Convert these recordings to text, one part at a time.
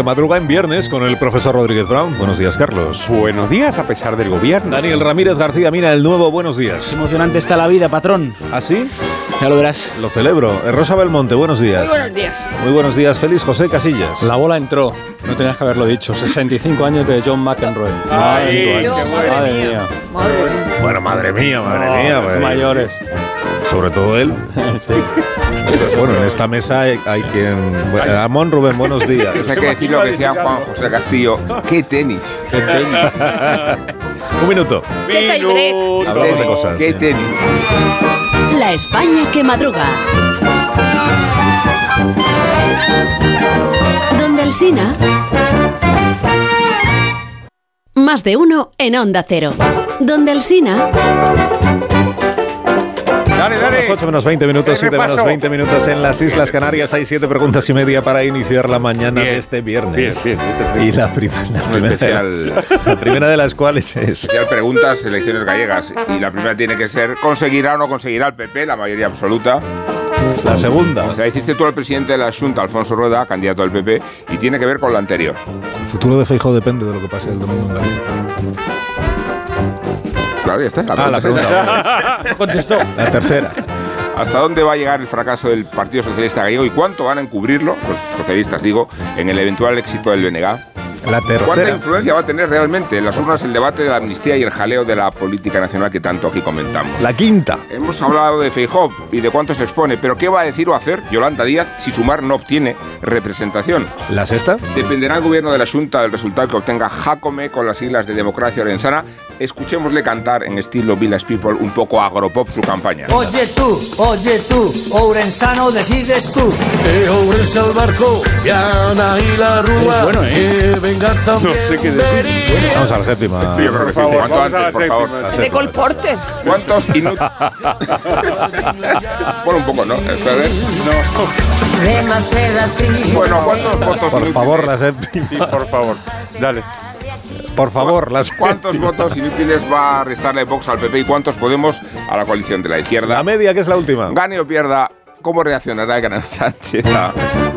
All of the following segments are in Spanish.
Que madruga en viernes con el profesor Rodríguez Brown. Buenos días, Carlos. Buenos días, a pesar del gobierno. Daniel Ramírez García Mina, el nuevo Buenos días. Emocionante está la vida, patrón. ¿Así? Ya lo verás. Lo celebro. Eh, Rosa Belmonte, buenos días. Muy buenos días. Muy buenos días, Félix José Casillas. La bola entró. No tenías que haberlo dicho. 65 años de John McEnroy. Ay, Yo, qué madre, madre mía. Madre. Bueno, madre mía, madre No, mía. los pues, mayores. Sobre todo él. Sí. Bueno, en esta mesa hay, hay quien... Bueno, Amón Rubén, buenos días. Eso hay que decir lo que decía Juan José Castillo. ¡Qué tenis! Qué tenis. Un minuto. ¿Qué tiebreak? Hablamos de cosas. ¡Qué tenis! La España que madruga. Donde el Sina. Más de uno en Onda Cero. Donde el Sina. Dale, Son las 8 menos 20 minutos, El 7 menos repaso. 20 minutos en las Islas Canarias. Hay 7 preguntas y media para iniciar la mañana Bien. de este viernes. Bien, bien. Y la, prim- la primera, especial, la primera de las cuales es... especial preguntas, elecciones gallegas. Y la primera tiene que ser, ¿conseguirá o no conseguirá el PP la mayoría absoluta? La segunda. Se la hiciste tú al presidente de la Junta, Alfonso Rueda, candidato del PP, y tiene que ver con la anterior. El futuro de Feijóo depende de lo que pase el domingo en Galicia. Claro, ya está. Ah, la pregunta. No contestó. La tercera. ¿Hasta dónde va a llegar el fracaso del Partido Socialista Gallego y cuánto van a encubrirlo, los socialistas digo, en el eventual éxito del BNG? La ¿Cuánta influencia va a tener realmente en las urnas el debate de la amnistía y el jaleo de la política nacional que tanto aquí comentamos? La quinta. Hemos hablado de Feijóo y de cuánto se expone, pero ¿qué va a decir o hacer Yolanda Díaz si Sumar no obtiene representación? La sexta. Dependerá el gobierno de la Junta del resultado que obtenga Jacome con las siglas de Democracia Orensana. Escuchémosle cantar en estilo Village People un poco agropop su campaña. Oye tú, oye tú, Ourensano decides tú. De Ourense al barco, Diana y la Rúa. bueno, ¿eh? Que venga también. Berín. Vamos a la séptima. Sí, yo creo que sí. Cuanto antes, por favor. De colporte. ¿Cuántos inútiles? bueno, un poco, ¿no? Ver. Bueno, ¿cuántos votos Por favor, la séptima. Sí, por favor. Dale. Por favor, la séptima. ¿Cuántos votos inútiles va a restarle Vox al PP y cuántos Podemos a la coalición de la La izquierda? media, que es la última. Gane o pierda, ¿cómo reaccionará el gran Sánchez?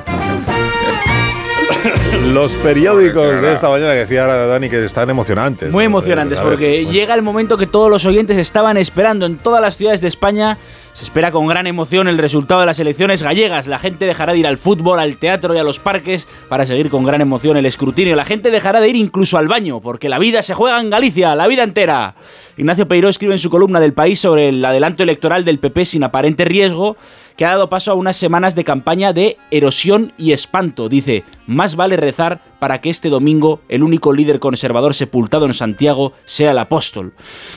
Los periódicos de esta mañana que decía Dani que están emocionantes. Muy emocionantes ver, porque llega el momento que todos los oyentes estaban esperando en todas las ciudades de España. Se espera con gran emoción el resultado de las elecciones gallegas. La gente dejará de ir al fútbol, al teatro y a los parques para seguir con gran emoción el escrutinio. La gente dejará de ir incluso al baño porque la vida se juega en Galicia, la vida entera. Ignacio Peiró escribe en su columna del país sobre el adelanto electoral del PP sin aparente riesgo que ha dado paso a unas semanas de campaña de erosión y espanto. Dice, más vale rezar para que este domingo el único líder conservador sepultado en Santiago sea el apóstol.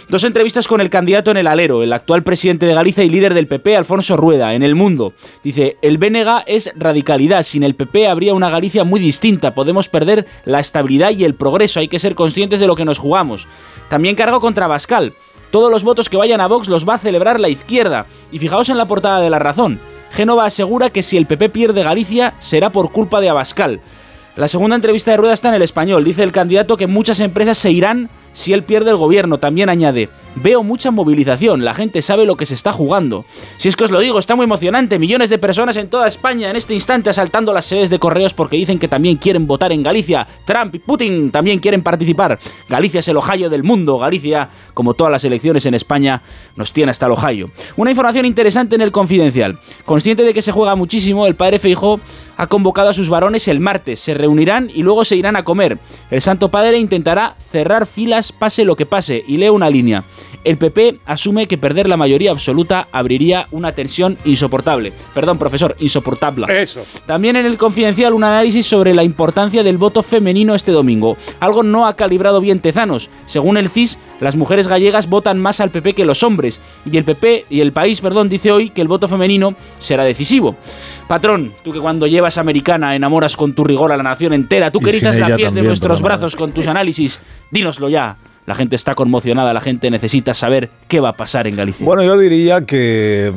Dos entrevistas con el candidato en el alero, el actual presidente de Galicia y líder del PP, Alfonso Rueda, en El Mundo. Dice, el BNG es radicalidad, sin el PP habría una Galicia muy distinta, podemos perder la estabilidad y el progreso, hay que ser conscientes de lo que nos jugamos. También cargo contra Bascal. Todos los votos que vayan a Vox los va a celebrar la izquierda. Y fijaos en la portada de La Razón. Génova asegura que si el PP pierde Galicia será por culpa de Abascal. La segunda entrevista de Rueda está en el español. Dice el candidato que muchas empresas se irán si él pierde el gobierno. También añade, veo mucha movilización, la gente sabe lo que se está jugando. Si es que os lo digo, está muy emocionante. Millones de personas en toda España en este instante asaltando las sedes de correos porque dicen que también quieren votar en Galicia. Trump y Putin también quieren participar. Galicia es el Ohio del mundo. Galicia, como todas las elecciones en España, nos tiene hasta el Ohio. Una información interesante en el confidencial. Consciente de que se juega muchísimo, el padre Feijó ha convocado a sus varones el martes. Se reunirán y luego se irán a comer. El Santo Padre intentará cerrar filas pase lo que pase y lee una línea. El PP asume que perder la mayoría absoluta abriría una tensión insoportable. Perdón, profesor, insoportable. Eso. También en el Confidencial un análisis sobre la importancia del voto femenino este domingo. Algo no ha calibrado bien Tezanos. Según el CIS, las mujeres gallegas votan más al PP que los hombres. Y el PP y el país, perdón, dice hoy que el voto femenino será decisivo. Patrón, tú que cuando llevas americana enamoras con tu rigor a la nación entera, tú que erizas la piel de nuestros brazos con tus análisis, dínoslo ya. La gente está conmocionada, la gente necesita saber qué va a pasar en Galicia. Bueno, yo diría que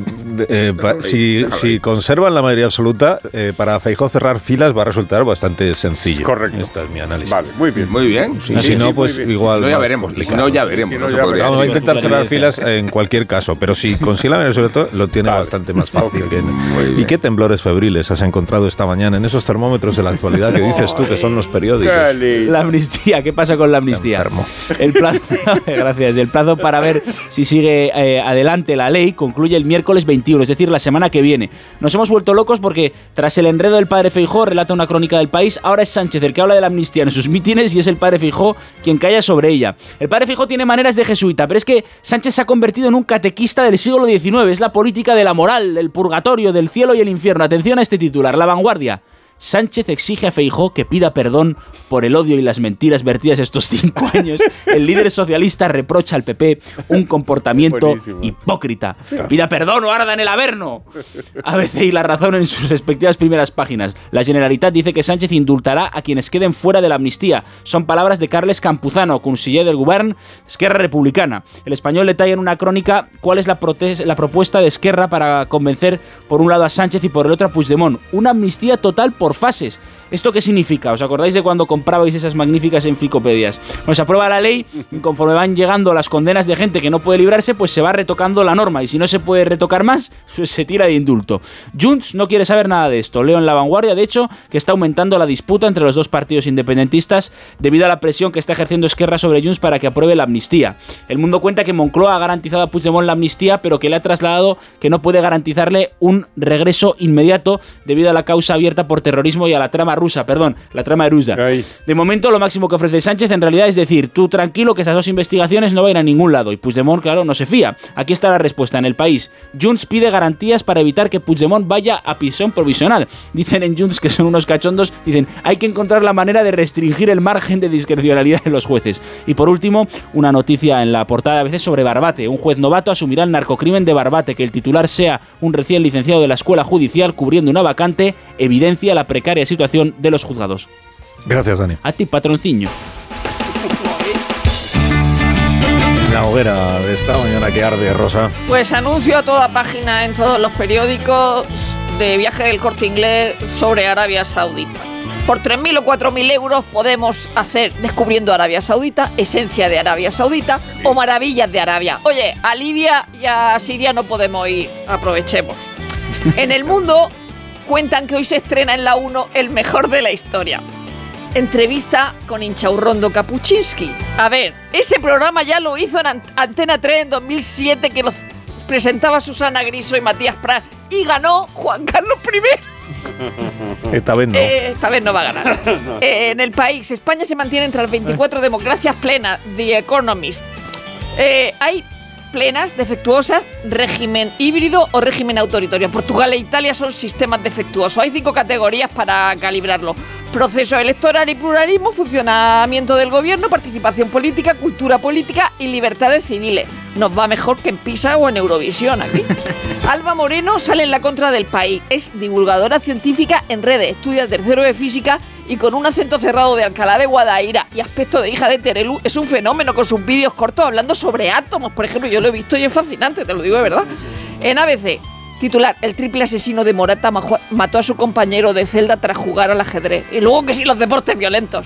eh, pa- si, conservan la mayoría absoluta, eh, para Feijó cerrar filas va a resultar bastante sencillo. Correcto. Este es mi análisis. Vale, muy bien. Muy bien. Y si no, pues igual. Si no, ya veremos. Y si no, ya veremos. Si no ya podría Vamos a intentar cerrar filas en cualquier caso, pero si consigue la mayoría todo, lo tiene Vale. bastante más fácil. que-. ¿Y qué temblores febriles has encontrado esta mañana en esos termómetros de la actualidad que dices tú que son los periódicos? La amnistía, ¿qué pasa con la amnistía? Enfermo. El plazo, gracias. El plazo para ver si sigue eh, adelante la ley concluye el miércoles 21, es decir, la semana que viene. Nos hemos vuelto locos porque tras el enredo del padre Feijó, relata una crónica del país, ahora es Sánchez el que habla de la amnistía en sus mítines y es el padre Feijó quien calla sobre ella. El padre Feijó tiene maneras de jesuita, pero es que Sánchez se ha convertido en un catequista del siglo XIX, es la política de la moral, del purgatorio, del cielo y el infierno. Atención a este titular, La Vanguardia. Sánchez exige a Feijó que pida perdón por el odio y las mentiras vertidas estos cinco años. El líder socialista reprocha al PP un comportamiento Buenísimo. hipócrita. Pida perdón o arda en el averno. ABC y La Razón en sus respectivas primeras páginas. La Generalitat dice que Sánchez indultará a quienes queden fuera de la amnistía. Son palabras de Carles Campuzano, conseller del Govern Esquerra Republicana. El español detalla en una crónica cuál es la, la propuesta de Esquerra para convencer por un lado a Sánchez y por el otro a Puigdemont. Una amnistía total por fases. ¿Esto qué significa? ¿Os acordáis de cuando comprabais esas magníficas enciclopedias? Cuando se aprueba la ley, conforme van llegando las condenas de gente que no puede librarse, pues se va retocando la norma. Y si no se puede retocar más, pues se tira de indulto. Junts no quiere saber nada de esto. Leo en la vanguardia, de hecho, que está aumentando la disputa entre los dos partidos independentistas debido a la presión que está ejerciendo Esquerra sobre Junts para que apruebe la amnistía. El mundo cuenta que Moncloa ha garantizado a Puigdemont la amnistía, pero que le ha trasladado que no puede garantizarle un regreso inmediato debido a la causa abierta por terrorismo y a la trama rusa, perdón, la trama rusa. De momento, lo máximo que ofrece Sánchez en realidad es decir, tú tranquilo que esas dos investigaciones no van a ir a ningún lado. Y Puigdemont, claro, no se fía. Aquí está la respuesta en el país. Junts pide garantías para evitar que Puigdemont vaya a prisión provisional. Dicen en Junts que son unos cachondos, dicen, hay que encontrar la manera de restringir el margen de discrecionalidad de los jueces. Y por último, una noticia en la portada a veces sobre Barbate. Un juez novato asumirá el narcocrimen de Barbate, que el titular sea un recién licenciado de la escuela judicial cubriendo una vacante, evidencia la precaria situación de los juzgados. Gracias, Dani. A ti, patronciño. La hoguera de esta mañana que arde, Rosa. Pues anuncio a toda página en todos los periódicos de viaje del corte inglés sobre Arabia Saudita. Por 3.000 o 4.000 euros podemos hacer Descubriendo Arabia Saudita, Esencia de Arabia Saudita o Maravillas de Arabia. Oye, a Libia y a Siria no podemos ir, aprovechemos. En el mundo cuentan que hoy se estrena en la 1 el mejor de la historia. Entrevista con Inchaurrondo Kapuczynski. A ver, ese programa ya lo hizo en Ant- Antena 3 en 2007 que lo presentaba Susana Griso y Matías Prat y ganó Juan Carlos I. Esta vez no. Eh, esta vez no va a ganar. Eh, en el país, España se mantiene entre las 24 democracias plenas. The Economist. Eh, hay plenas, defectuosas, régimen híbrido o régimen autoritario. Portugal e Italia son sistemas defectuosos. Hay cinco categorías para calibrarlo. Proceso electoral y pluralismo, funcionamiento del gobierno, participación política, cultura política y libertades civiles. Nos va mejor que en PISA o en Eurovisión aquí. Alba Moreno sale en la contra del país. Es divulgadora científica en redes, estudia tercero de física y con un acento cerrado de Alcalá de Guadaira y aspecto de hija de Terelu es un fenómeno con sus vídeos cortos hablando sobre átomos, por ejemplo. Yo lo he visto y es fascinante, te lo digo de verdad. En ABC, titular, el triple asesino de Morata mató a su compañero de celda tras jugar al ajedrez. Y luego que sí, los deportes violentos.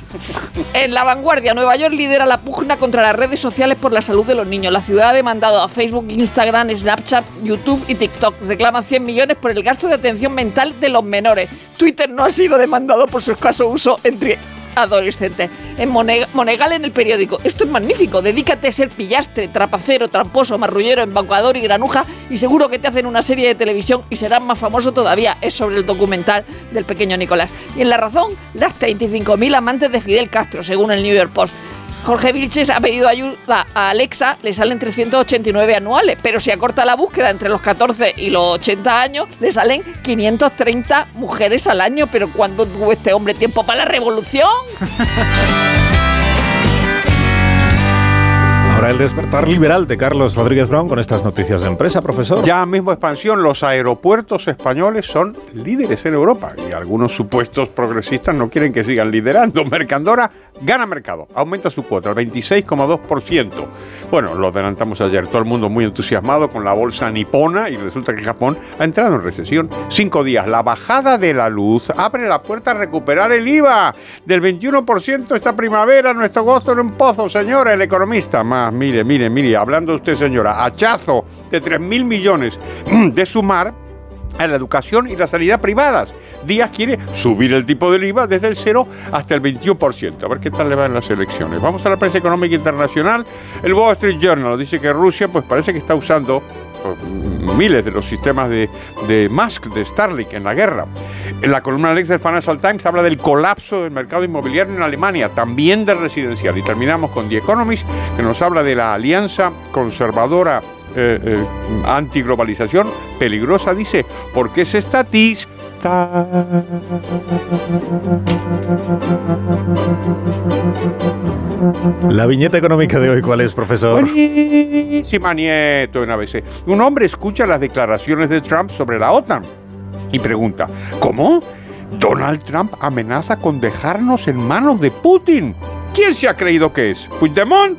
En la vanguardia, Nueva York lidera la pugna contra las redes sociales por la salud de los niños. La ciudad ha demandado a Facebook, Instagram, Snapchat, YouTube y TikTok. Reclama 100 millones por el gasto de atención mental de los menores. Twitter no ha sido demandado por su escaso uso entre adolescentes. En Mone- Monegal en el periódico. Esto es magnífico. Dedícate a ser pillastre, trapacero, tramposo, marrullero, embaucador y granuja y seguro que te hacen una serie de televisión y serás más famoso todavía. Es sobre el documental del pequeño Nicolás. Y en La Razón, las 35.000 amantes de Fidel Castro, según el New York Post. Jorge Vilches ha pedido ayuda a Alexa, le salen 389 anuales, pero si acorta la búsqueda entre los 14 y los 80 años, le salen 530 mujeres al año. Pero ¿cuándo tuvo este hombre tiempo para la revolución? Ahora el despertar liberal de Carlos Rodríguez Brown con estas noticias de empresa, profesor. Ya mismo expansión, los aeropuertos españoles son líderes en Europa y algunos supuestos progresistas no quieren que sigan liderando. Mercandora gana mercado, aumenta su cuota al 26,2%. Bueno, lo adelantamos ayer, todo el mundo muy entusiasmado con la bolsa nipona y resulta que Japón ha entrado en recesión. Cinco días, la bajada de la luz abre la puerta a recuperar el IVA del 21% esta primavera, nuestro gozo en un pozo, señora, el economista. Más, mire, mire, mire, hablando usted, señora, hachazo de 3 mil millones de sumar a la educación y la sanidad privadas. Díaz quiere subir el tipo del IVA desde el 0 hasta el 21%. A ver qué tal le va en las elecciones. Vamos a la prensa económica internacional. El Wall Street Journal dice que Rusia pues parece que está usando pues, miles de los sistemas de, de Musk, de Starlink en la guerra. En la columna Alex del Financial Times habla del colapso del mercado inmobiliario en Alemania, también del residencial. Y terminamos con The Economist, que nos habla de la alianza conservadora eh, eh, antiglobalización peligrosa, dice, porque es estatista. La viñeta económica de hoy, ¿cuál es, profesor? Buenísima nieto en ABC. Un hombre escucha las declaraciones de Trump sobre la OTAN y pregunta, ¿cómo? Donald Trump amenaza con dejarnos en manos de Putin. ¿Quién se ha creído que es? ¿Puigdemont?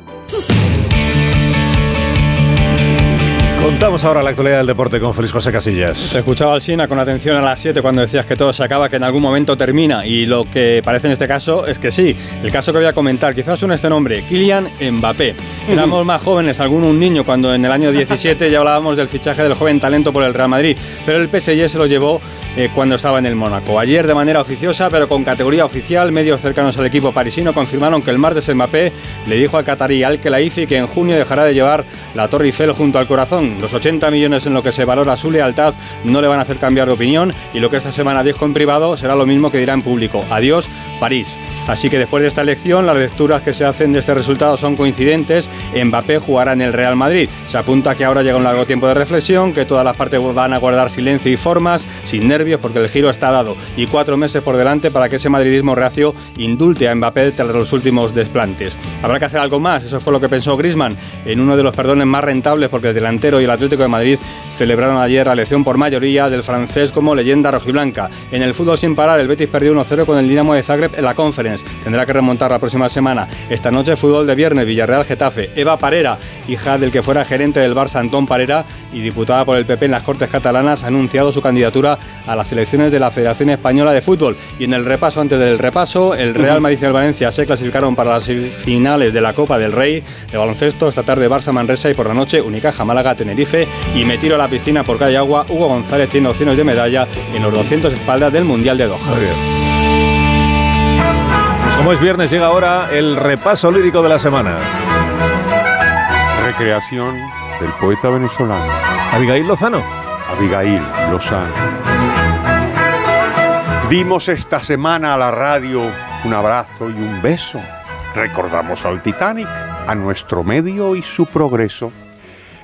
Contamos ahora la actualidad del deporte con Félix José Casillas. Te escuchaba al Sina con atención a las 7 cuando decías que todo se acaba, que en algún momento termina. Y lo que parece en este caso es que sí. El caso que voy a comentar, quizás suene este nombre, Kylian Mbappé. Éramos más jóvenes, alguno un niño, cuando en el año 17 ya hablábamos del fichaje del joven talento por el Real Madrid. Pero el PSG se lo llevó eh, cuando estaba en el Mónaco. Ayer, de manera oficiosa, pero con categoría oficial, medios cercanos al equipo parisino confirmaron que el martes Mbappé le dijo al catarí Al Khelaifi que en junio dejará de llevar la Torre Eiffel junto al corazón. Los 80 millones en lo que se valora su lealtad no le van a hacer cambiar de opinión y lo que esta semana dijo en privado será lo mismo que dirá en público. Adiós, París. Así que después de esta elección, las lecturas que se hacen de este resultado son coincidentes. Mbappé jugará en el Real Madrid. Se apunta que ahora llega un largo tiempo de reflexión, que todas las partes van a guardar silencio y formas, sin nervios, porque el giro está dado. Y cuatro meses por delante para que ese madridismo reacio indulte a Mbappé tras los últimos desplantes. Habrá que hacer algo más, eso fue lo que pensó Grisman en uno de los perdones más rentables, porque el delantero y el Atlético de Madrid celebraron ayer la elección por mayoría del francés como leyenda rojiblanca. En el fútbol sin parar, el Betis perdió 1-0 con el Dinamo de Zagreb en la Conference. Tendrá que remontar la próxima semana. Esta noche, fútbol de viernes, Villarreal-Getafe. Eva Parera, hija del que fuera gerente del Barça Antón Parera y diputada por el PP en las Cortes Catalanas, ha anunciado su candidatura a las elecciones de la Federación Española de Fútbol. Y en el repaso, antes del repaso, el Real Madrid y el Valencia se clasificaron para las finales de la Copa del Rey de baloncesto. Esta tarde Barça Manresa y por la noche Unicaja Málaga Tenerife. Y me tiro a la piscina por calle agua. Hugo González tiene opciones de medalla en los 200 espaldas del Mundial de Doha. Como es viernes, llega ahora el repaso lírico de la semana. Recreación del poeta venezolano. Abigail Lozano. Abigail Lozano. Dimos esta semana a la radio un abrazo y un beso. Recordamos al Titanic, a nuestro medio y su progreso.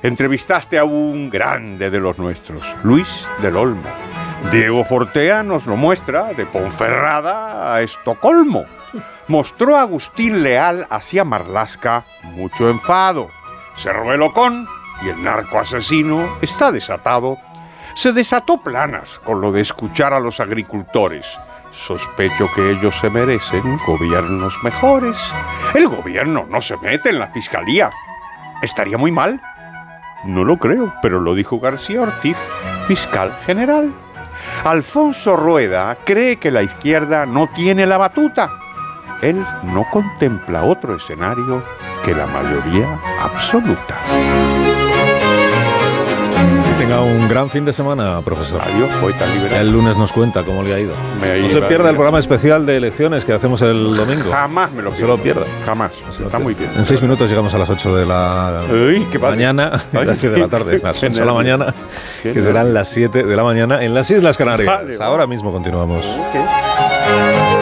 Entrevistaste a un grande de los nuestros, Luis del Olmo. Diego Fortea nos lo muestra de Ponferrada a Estocolmo. Mostró Agustín Leal hacia Marlasca mucho enfado. Cerró el Ocón y el narco asesino está desatado. Se desató planas con lo de escuchar a los agricultores. Sospecho que ellos se merecen gobiernos mejores. El gobierno no se mete en la fiscalía. ¿Estaría muy mal? No lo creo, pero lo dijo García Ortiz, fiscal general. Alfonso Rueda cree que la izquierda no tiene la batuta. Él no contempla otro escenario que la mayoría absoluta. Que tenga un gran fin de semana, profesor. Adiós, poeta liberal. El lunes nos cuenta cómo le ha ido. Me no se pierda el programa especial de elecciones que hacemos el domingo. Jamás me lo No se lo pierda. Jamás. No se lo Está muy bien. En seis minutos llegamos a las 8 de la Uy, qué padre. mañana, Ay, las 7 de la tarde, las qué 8 de la mañana, que serán las 7 de la mañana en las Islas Canarias. Vale. Ahora mismo continuamos. Ok.